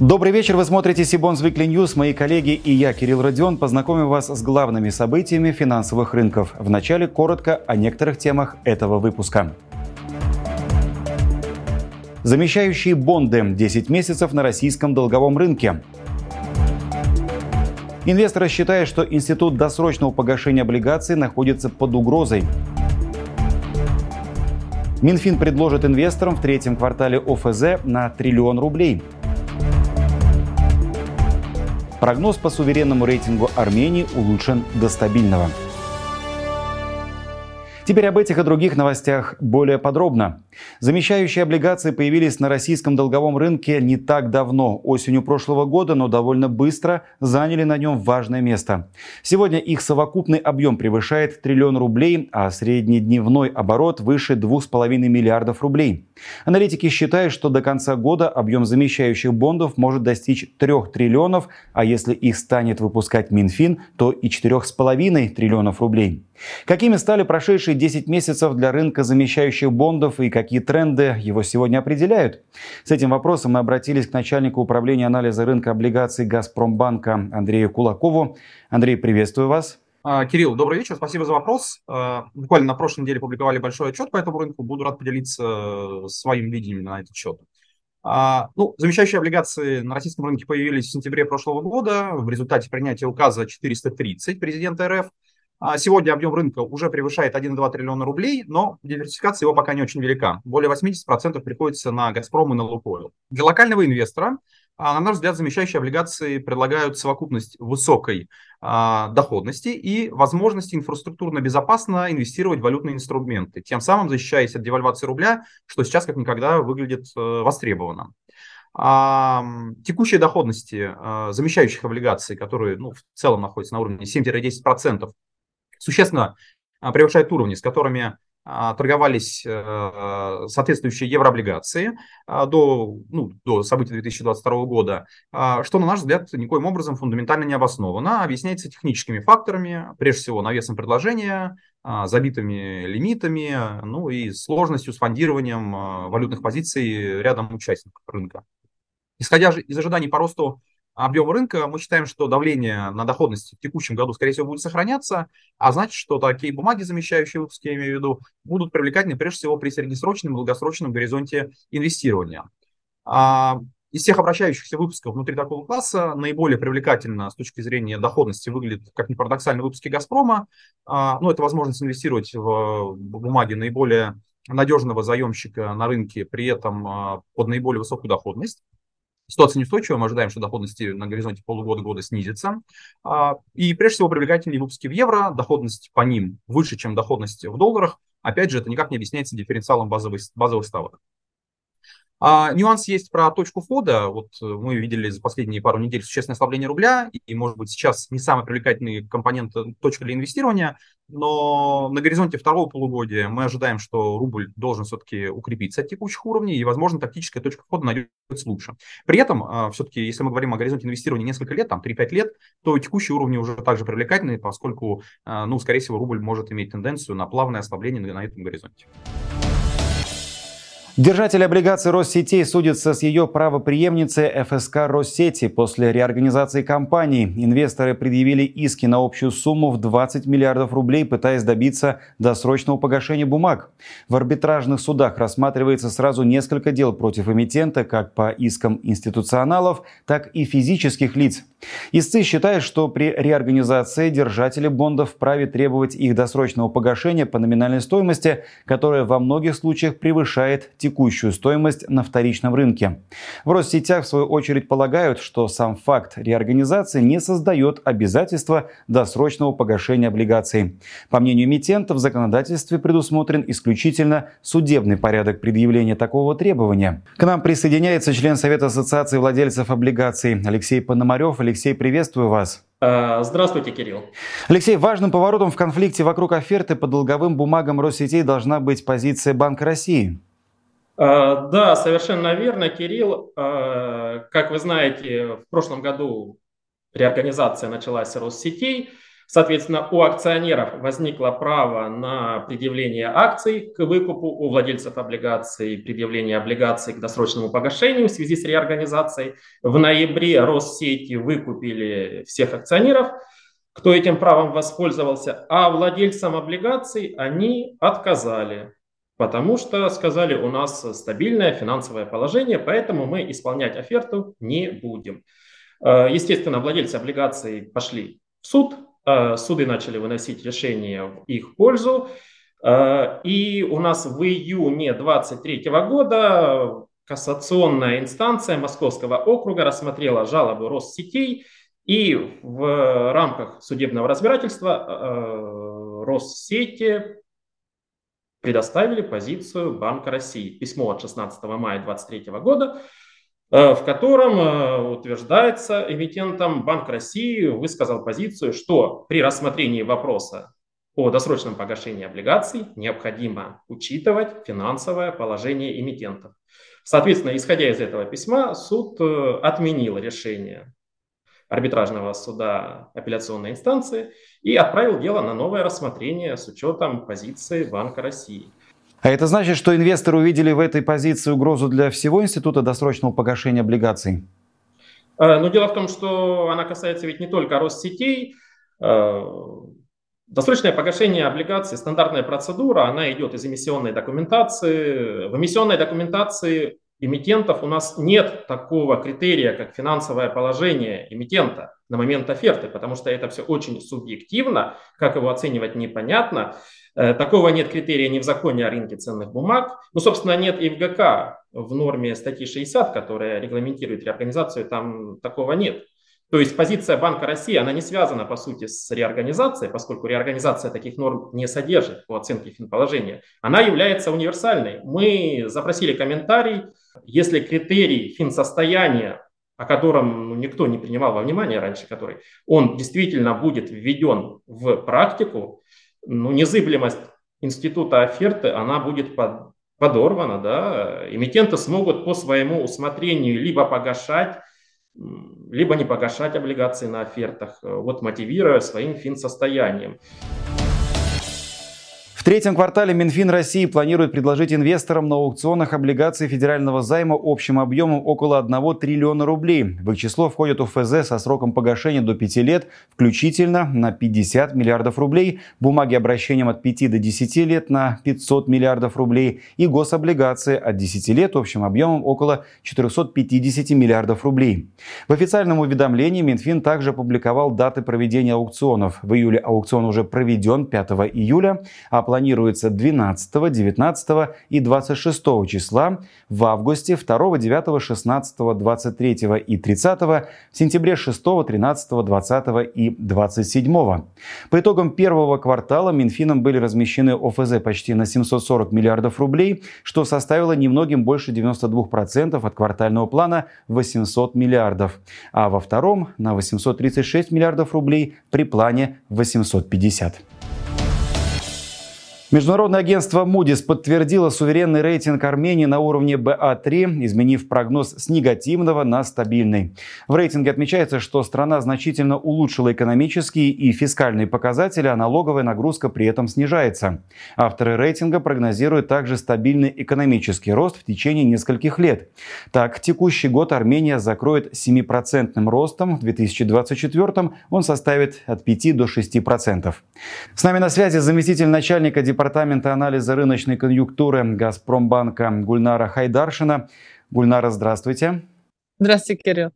Добрый вечер, вы смотрите Сибон Weekly News. Мои коллеги и я, Кирилл Родион, познакомим вас с главными событиями финансовых рынков. Вначале коротко о некоторых темах этого выпуска. Замещающие бонды 10 месяцев на российском долговом рынке. Инвесторы считают, что институт досрочного погашения облигаций находится под угрозой. Минфин предложит инвесторам в третьем квартале ОФЗ на триллион рублей – Прогноз по суверенному рейтингу Армении улучшен до стабильного. Теперь об этих и других новостях более подробно. Замещающие облигации появились на российском долговом рынке не так давно, осенью прошлого года, но довольно быстро заняли на нем важное место. Сегодня их совокупный объем превышает триллион рублей, а среднедневной оборот выше 2,5 миллиардов рублей. Аналитики считают, что до конца года объем замещающих бондов может достичь 3 триллионов, а если их станет выпускать Минфин, то и 4,5 триллионов рублей. Какими стали прошедшие 10 месяцев для рынка замещающих бондов и какие тренды его сегодня определяют? С этим вопросом мы обратились к начальнику управления анализа рынка облигаций «Газпромбанка» Андрею Кулакову. Андрей, приветствую вас. А, Кирилл, добрый вечер, спасибо за вопрос. А, буквально на прошлой неделе публиковали большой отчет по этому рынку. Буду рад поделиться своим видением на этот счет. А, ну, замещающие облигации на российском рынке появились в сентябре прошлого года в результате принятия указа 430 президента РФ. Сегодня объем рынка уже превышает 1,2 триллиона рублей, но диверсификация его пока не очень велика. Более 80% приходится на «Газпром» и на «Лукойл». Для локального инвестора а, на наш взгляд, замещающие облигации предлагают совокупность высокой а, доходности и возможности инфраструктурно безопасно инвестировать в валютные инструменты, тем самым защищаясь от девальвации рубля, что сейчас как никогда выглядит э, востребованно. А, текущие доходности а, замещающих облигаций, которые ну, в целом находятся на уровне 7-10%, существенно а, превышают уровни, с которыми а, торговались э, соответствующие еврооблигации а, до, ну, до событий 2022 года, что, на наш взгляд, никоим образом фундаментально не обосновано, объясняется техническими факторами, прежде всего навесом предложения, забитыми лимитами, ну и сложностью с фондированием валютных позиций рядом участников рынка. Исходя из ожиданий по росту объем рынка, мы считаем, что давление на доходность в текущем году, скорее всего, будет сохраняться, а значит, что такие бумаги, замещающие выпуски, я имею в виду, будут привлекательны прежде всего при среднесрочном и долгосрочном горизонте инвестирования. А, из всех обращающихся выпусков внутри такого класса наиболее привлекательно с точки зрения доходности выглядит, как ни парадоксально, выпуски «Газпрома». А, ну, это возможность инвестировать в бумаги наиболее надежного заемщика на рынке, при этом а, под наиболее высокую доходность. Ситуация неустойчивая, мы ожидаем, что доходности на горизонте полугода-года снизится. А, и прежде всего привлекательные выпуски в евро, доходность по ним выше, чем доходность в долларах. Опять же, это никак не объясняется дифференциалом базовых, базовых ставок. А, нюанс есть про точку входа. Вот э, мы видели за последние пару недель существенное ослабление рубля, и, может быть, сейчас не самый привлекательный компонент э, точка для инвестирования, но на горизонте второго полугодия мы ожидаем, что рубль должен все-таки укрепиться от текущих уровней, и, возможно, тактическая точка входа найдется лучше. При этом, а, все-таки, если мы говорим о горизонте инвестирования несколько лет, там 3-5 лет, то текущие уровни уже также привлекательны, поскольку, а, ну, скорее всего, рубль может иметь тенденцию на плавное ослабление на этом горизонте. Держатель облигаций Россетей судится с ее правоприемницей ФСК Россети после реорганизации компании. Инвесторы предъявили иски на общую сумму в 20 миллиардов рублей, пытаясь добиться досрочного погашения бумаг. В арбитражных судах рассматривается сразу несколько дел против эмитента, как по искам институционалов, так и физических лиц. Истцы считают, что при реорганизации держатели бондов вправе требовать их досрочного погашения по номинальной стоимости, которая во многих случаях превышает текущую стоимость на вторичном рынке. В Россетях, в свою очередь, полагают, что сам факт реорганизации не создает обязательства досрочного погашения облигаций. По мнению эмитента, в законодательстве предусмотрен исключительно судебный порядок предъявления такого требования. К нам присоединяется член Совета Ассоциации владельцев облигаций Алексей Пономарев. Алексей, приветствую вас. Э, здравствуйте, Кирилл. Алексей, важным поворотом в конфликте вокруг оферты по долговым бумагам Россетей должна быть позиция Банка России. Э, да, совершенно верно, Кирилл. Э, как вы знаете, в прошлом году реорганизация началась с Россетей. Соответственно, у акционеров возникло право на предъявление акций к выкупу, у владельцев облигаций предъявление облигаций к досрочному погашению в связи с реорганизацией. В ноябре Россети выкупили всех акционеров, кто этим правом воспользовался, а владельцам облигаций они отказали. Потому что сказали, у нас стабильное финансовое положение, поэтому мы исполнять оферту не будем. Э, естественно, владельцы облигаций пошли в суд, э, суды начали выносить решения в их пользу. Э, и у нас в июне 2023 года кассационная инстанция Московского округа рассмотрела жалобу Россетей, и в рамках судебного разбирательства Россети предоставили позицию Банка России. Письмо от 16 мая 2023 года, э, в котором э, утверждается эмитентом Банк России высказал позицию, что при рассмотрении вопроса о досрочном погашении облигаций необходимо учитывать финансовое положение эмитентов. Соответственно, исходя из этого письма, суд э, отменил решение арбитражного суда апелляционной инстанции и отправил дело на новое рассмотрение с учетом позиции Банка России. А это значит, что инвесторы увидели в этой позиции угрозу для всего института досрочного погашения облигаций? Э, Но ну, дело в том, что она касается ведь не только Россетей. Э, досрочное погашение облигаций, стандартная процедура, она идет из эмиссионной документации. В эмиссионной документации эмитентов у нас нет такого критерия, как финансовое положение эмитента на момент оферты, потому что это все очень субъективно, как его оценивать непонятно. Э, такого нет критерия ни в законе о рынке ценных бумаг. Ну, собственно, нет и в ГК, в норме статьи 60, которая регламентирует реорганизацию, там такого нет. То есть позиция Банка России, она не связана, по сути, с реорганизацией, поскольку реорганизация таких норм не содержит по оценке финположения. Она является универсальной. Мы запросили комментарий, если критерий финсостояния, о котором ну, никто не принимал во внимание раньше, который, он действительно будет введен в практику, ну, незыблемость института оферты, она будет под, подорвана, да, эмитенты смогут по своему усмотрению либо погашать либо не погашать облигации на офертах, э, вот мотивируя своим финсостоянием. В третьем квартале Минфин России планирует предложить инвесторам на аукционах облигаций федерального займа общим объемом около 1 триллиона рублей. В их число входят УФЗ со сроком погашения до 5 лет, включительно на 50 миллиардов рублей, бумаги обращением от 5 до 10 лет на 500 миллиардов рублей и гособлигации от 10 лет общим объемом около 450 миллиардов рублей. В официальном уведомлении Минфин также опубликовал даты проведения аукционов. В июле аукцион уже проведен 5 июля, а планируется 12, 19 и 26 числа, в августе 2, 9, 16, 23 и 30, в сентябре 6, 13, 20 и 27. По итогам первого квартала Минфином были размещены ОФЗ почти на 740 миллиардов рублей, что составило немногим больше 92% от квартального плана 800 миллиардов, а во втором на 836 миллиардов рублей при плане 850. Международное агентство Moody's подтвердило суверенный рейтинг Армении на уровне БА3, изменив прогноз с негативного на стабильный. В рейтинге отмечается, что страна значительно улучшила экономические и фискальные показатели, а налоговая нагрузка при этом снижается. Авторы рейтинга прогнозируют также стабильный экономический рост в течение нескольких лет. Так, текущий год Армения закроет 7% ростом, в 2024 он составит от 5 до 6%. С нами на связи заместитель начальника департамента Департамента анализа рыночной конъюнктуры Газпромбанка Гульнара Хайдаршина. Гульнара, здравствуйте. Здравствуйте, Кирилл.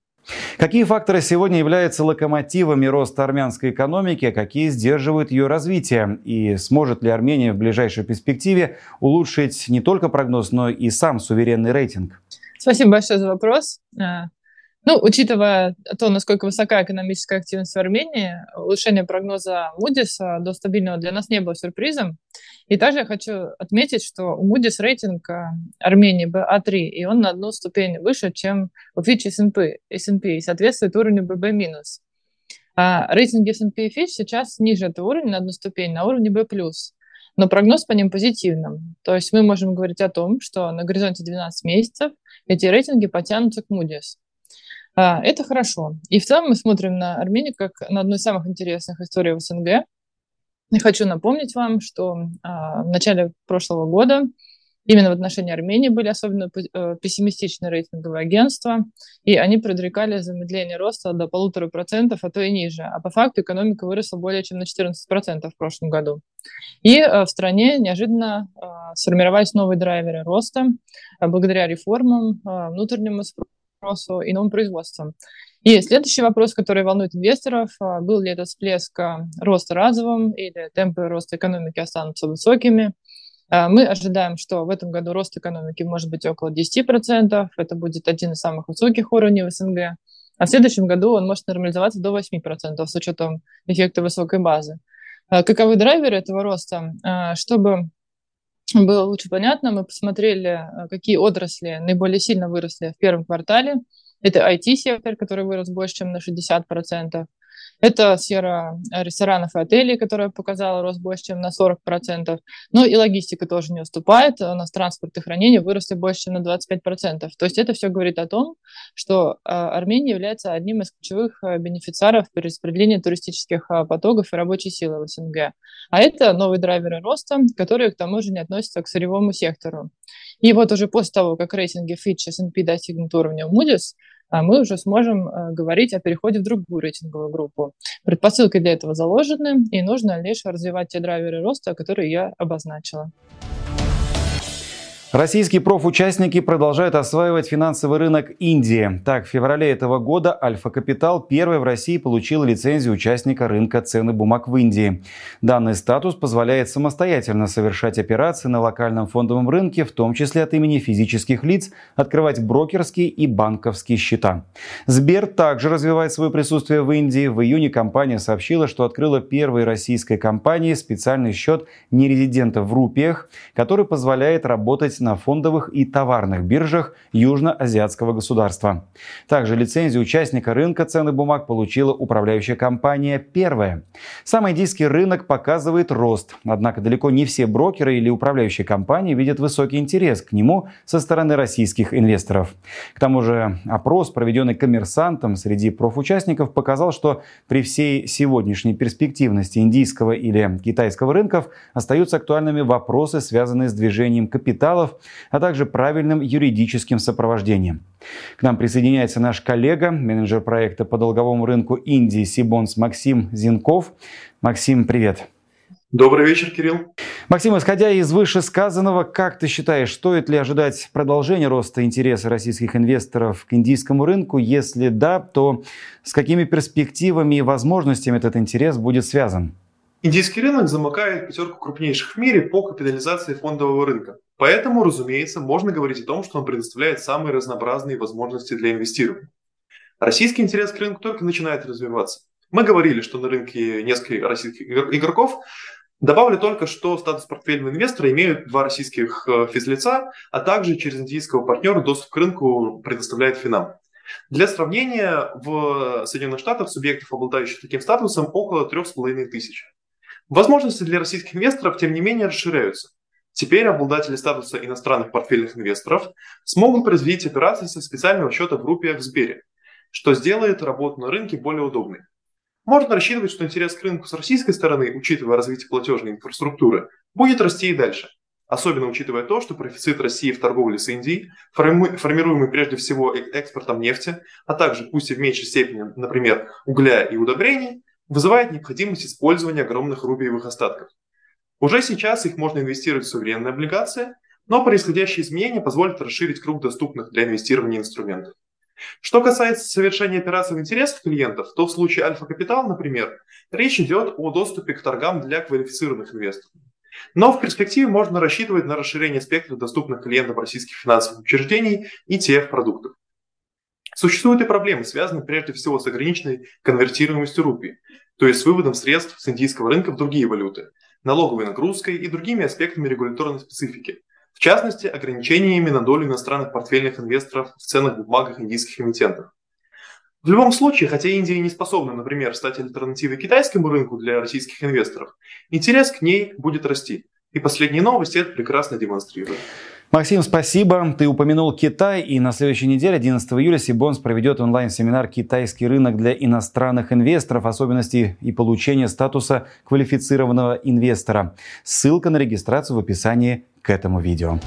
Какие факторы сегодня являются локомотивами роста армянской экономики, а какие сдерживают ее развитие? И сможет ли Армения в ближайшей перспективе улучшить не только прогноз, но и сам суверенный рейтинг? Спасибо большое за вопрос. Ну, учитывая то, насколько высока экономическая активность в Армении, улучшение прогноза Moody's до стабильного для нас не было сюрпризом. И также я хочу отметить, что у Moody's рейтинг э, Армении BA3, и он на одну ступень выше, чем у Fitch S&P, S&P и соответствует уровню BB-. А рейтинги S&P и Fitch сейчас ниже этого уровня на одну ступень, на уровне B+. Но прогноз по ним позитивным. То есть мы можем говорить о том, что на горизонте 12 месяцев эти рейтинги потянутся к Moody's. А, это хорошо. И в целом мы смотрим на Армению как на одну из самых интересных историй в СНГ. И хочу напомнить вам, что а, в начале прошлого года Именно в отношении Армении были особенно э, пессимистичные рейтинговые агентства, и они предрекали замедление роста до полутора процентов, а то и ниже. А по факту экономика выросла более чем на 14 процентов в прошлом году. И э, в стране неожиданно э, сформировались новые драйверы роста благодаря реформам, внутреннему спросу и новым производствам. И следующий вопрос, который волнует инвесторов, был ли этот всплеск роста разовым или темпы роста экономики останутся высокими – а, мы ожидаем, что в этом году рост экономики может быть около 10%. Это будет один из самых высоких уровней в СНГ. А в следующем году он может нормализоваться до 8% с учетом эффекта высокой базы. А, каковы драйверы этого роста? А, чтобы было лучше понятно, мы посмотрели, какие отрасли наиболее сильно выросли в первом квартале. Это IT-сектор, который вырос больше, чем на 60%. Это сфера э, ресторанов и отелей, которая показала рост больше, чем на 40%. Ну и логистика тоже не уступает. У нас транспорт и хранение выросли больше, чем на 25%. То есть это все говорит о том, что э, Армения является одним из ключевых э, бенефициаров при распределении туристических потоков и рабочей силы в СНГ. А это новые драйверы роста, которые к тому же не относятся к сырьевому сектору. И вот уже после того, как рейтинги Fitch и S&P достигнут уровня Moody's, мы уже сможем э, говорить о переходе в другую рейтинговую группу. Предпосылки для этого заложены, и нужно лишь развивать те драйверы роста, которые я обозначила. Российские профучастники продолжают осваивать финансовый рынок Индии. Так, в феврале этого года Альфа Капитал первый в России получил лицензию участника рынка цены бумаг в Индии. Данный статус позволяет самостоятельно совершать операции на локальном фондовом рынке, в том числе от имени физических лиц, открывать брокерские и банковские счета. Сбер также развивает свое присутствие в Индии. В июне компания сообщила, что открыла первой российской компании специальный счет нерезидентов в рупиях, который позволяет работать на фондовых и товарных биржах южноазиатского государства. Также лицензию участника рынка ценных бумаг получила управляющая компания «Первая». Сам индийский рынок показывает рост, однако далеко не все брокеры или управляющие компании видят высокий интерес к нему со стороны российских инвесторов. К тому же опрос, проведенный коммерсантом среди профучастников, показал, что при всей сегодняшней перспективности индийского или китайского рынков остаются актуальными вопросы, связанные с движением капиталов материалов, а также правильным юридическим сопровождением. К нам присоединяется наш коллега, менеджер проекта по долговому рынку Индии Сибонс Максим Зинков. Максим, привет. Добрый вечер, Кирилл. Максим, исходя из вышесказанного, как ты считаешь, стоит ли ожидать продолжения роста интереса российских инвесторов к индийскому рынку? Если да, то с какими перспективами и возможностями этот интерес будет связан? Индийский рынок замыкает пятерку крупнейших в мире по капитализации фондового рынка. Поэтому, разумеется, можно говорить о том, что он предоставляет самые разнообразные возможности для инвестирования. Российский интерес к рынку только начинает развиваться. Мы говорили, что на рынке несколько российских игроков. Добавлю только, что статус портфельного инвестора имеют два российских э, физлица, а также через индийского партнера доступ к рынку предоставляет Финам. Для сравнения, в Соединенных Штатах субъектов, обладающих таким статусом, около 3,5 тысяч. Возможности для российских инвесторов, тем не менее, расширяются. Теперь обладатели статуса иностранных портфельных инвесторов смогут производить операции со специального счета в рупиях в Сбере, что сделает работу на рынке более удобной. Можно рассчитывать, что интерес к рынку с российской стороны, учитывая развитие платежной инфраструктуры, будет расти и дальше. Особенно учитывая то, что профицит России в торговле с Индией, формируемый прежде всего э, экспортом нефти, а также, пусть и в меньшей степени, например, угля и удобрений, вызывает необходимость использования огромных рубиевых остатков. Уже сейчас их можно инвестировать в суверенные облигации, но происходящие изменения позволят расширить круг доступных для инвестирования инструментов. Что касается совершения операций в интересах клиентов, то в случае Альфа Капитал, например, речь идет о доступе к торгам для квалифицированных инвесторов. Но в перспективе можно рассчитывать на расширение спектра доступных клиентам российских финансовых учреждений и TF-продуктов. Существуют и проблемы, связанные прежде всего с ограниченной конвертируемостью рупий, то есть с выводом средств с индийского рынка в другие валюты, налоговой нагрузкой и другими аспектами регуляторной специфики, в частности, ограничениями на долю иностранных портфельных инвесторов в ценных бумагах индийских эмитентов. В любом случае, хотя Индия не способна, например, стать альтернативой китайскому рынку для российских инвесторов, интерес к ней будет расти. И последние новости это прекрасно демонстрируют. Максим, спасибо. Ты упомянул Китай, и на следующей неделе, 11 июля, Сибонс проведет онлайн-семинар «Китайский рынок для иностранных инвесторов. Особенности и получение статуса квалифицированного инвестора». Ссылка на регистрацию в описании к этому видео.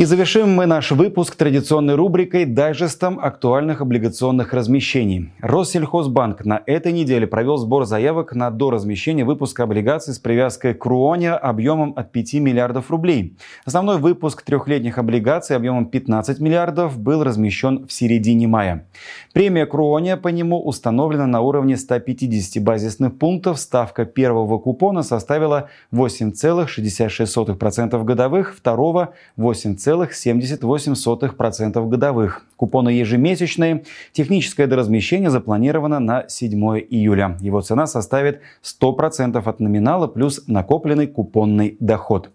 И завершим мы наш выпуск традиционной рубрикой дайджестом актуальных облигационных размещений. Россельхозбанк на этой неделе провел сбор заявок на доразмещение выпуска облигаций с привязкой к Руоне объемом от 5 миллиардов рублей. Основной выпуск трехлетних облигаций объемом 15 миллиардов был размещен в середине мая. Премия Круония по нему установлена на уровне 150 базисных пунктов. Ставка первого купона составила 8,66% годовых, второго 8,78% годовых. Купоны ежемесячные. Техническое доразмещение запланировано на 7 июля. Его цена составит 100% от номинала плюс накопленный купонный доход.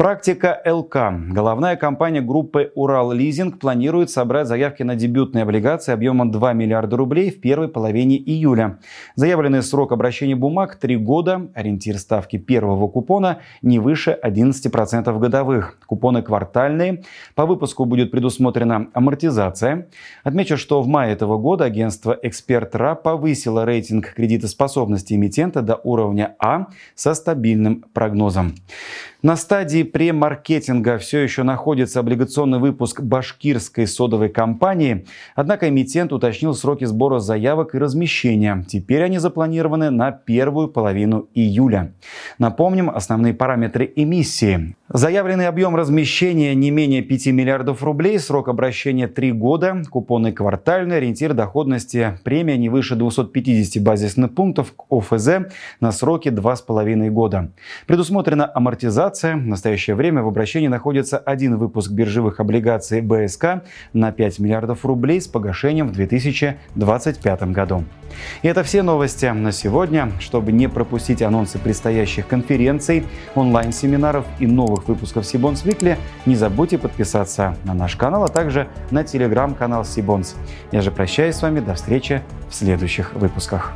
Практика ЛК. Головная компания группы «Урал Лизинг» планирует собрать заявки на дебютные облигации объемом 2 миллиарда рублей в первой половине июля. Заявленный срок обращения бумаг – 3 года. Ориентир ставки первого купона не выше 11% годовых. Купоны квартальные. По выпуску будет предусмотрена амортизация. Отмечу, что в мае этого года агентство «Эксперт РА» повысило рейтинг кредитоспособности эмитента до уровня А со стабильным прогнозом. На стадии премаркетинга все еще находится облигационный выпуск башкирской содовой компании, однако эмитент уточнил сроки сбора заявок и размещения. Теперь они запланированы на первую половину июля. Напомним основные параметры эмиссии. Заявленный объем размещения не менее 5 миллиардов рублей, срок обращения 3 года, купоны квартальные, ориентир доходности премия не выше 250 базисных пунктов к ОФЗ на сроки 2,5 года. Предусмотрена амортизация облигация. В настоящее время в обращении находится один выпуск биржевых облигаций БСК на 5 миллиардов рублей с погашением в 2025 году. И это все новости на сегодня. Чтобы не пропустить анонсы предстоящих конференций, онлайн-семинаров и новых выпусков Сибонс Викли, не забудьте подписаться на наш канал, а также на телеграм-канал Сибонс. Я же прощаюсь с вами. До встречи в следующих выпусках.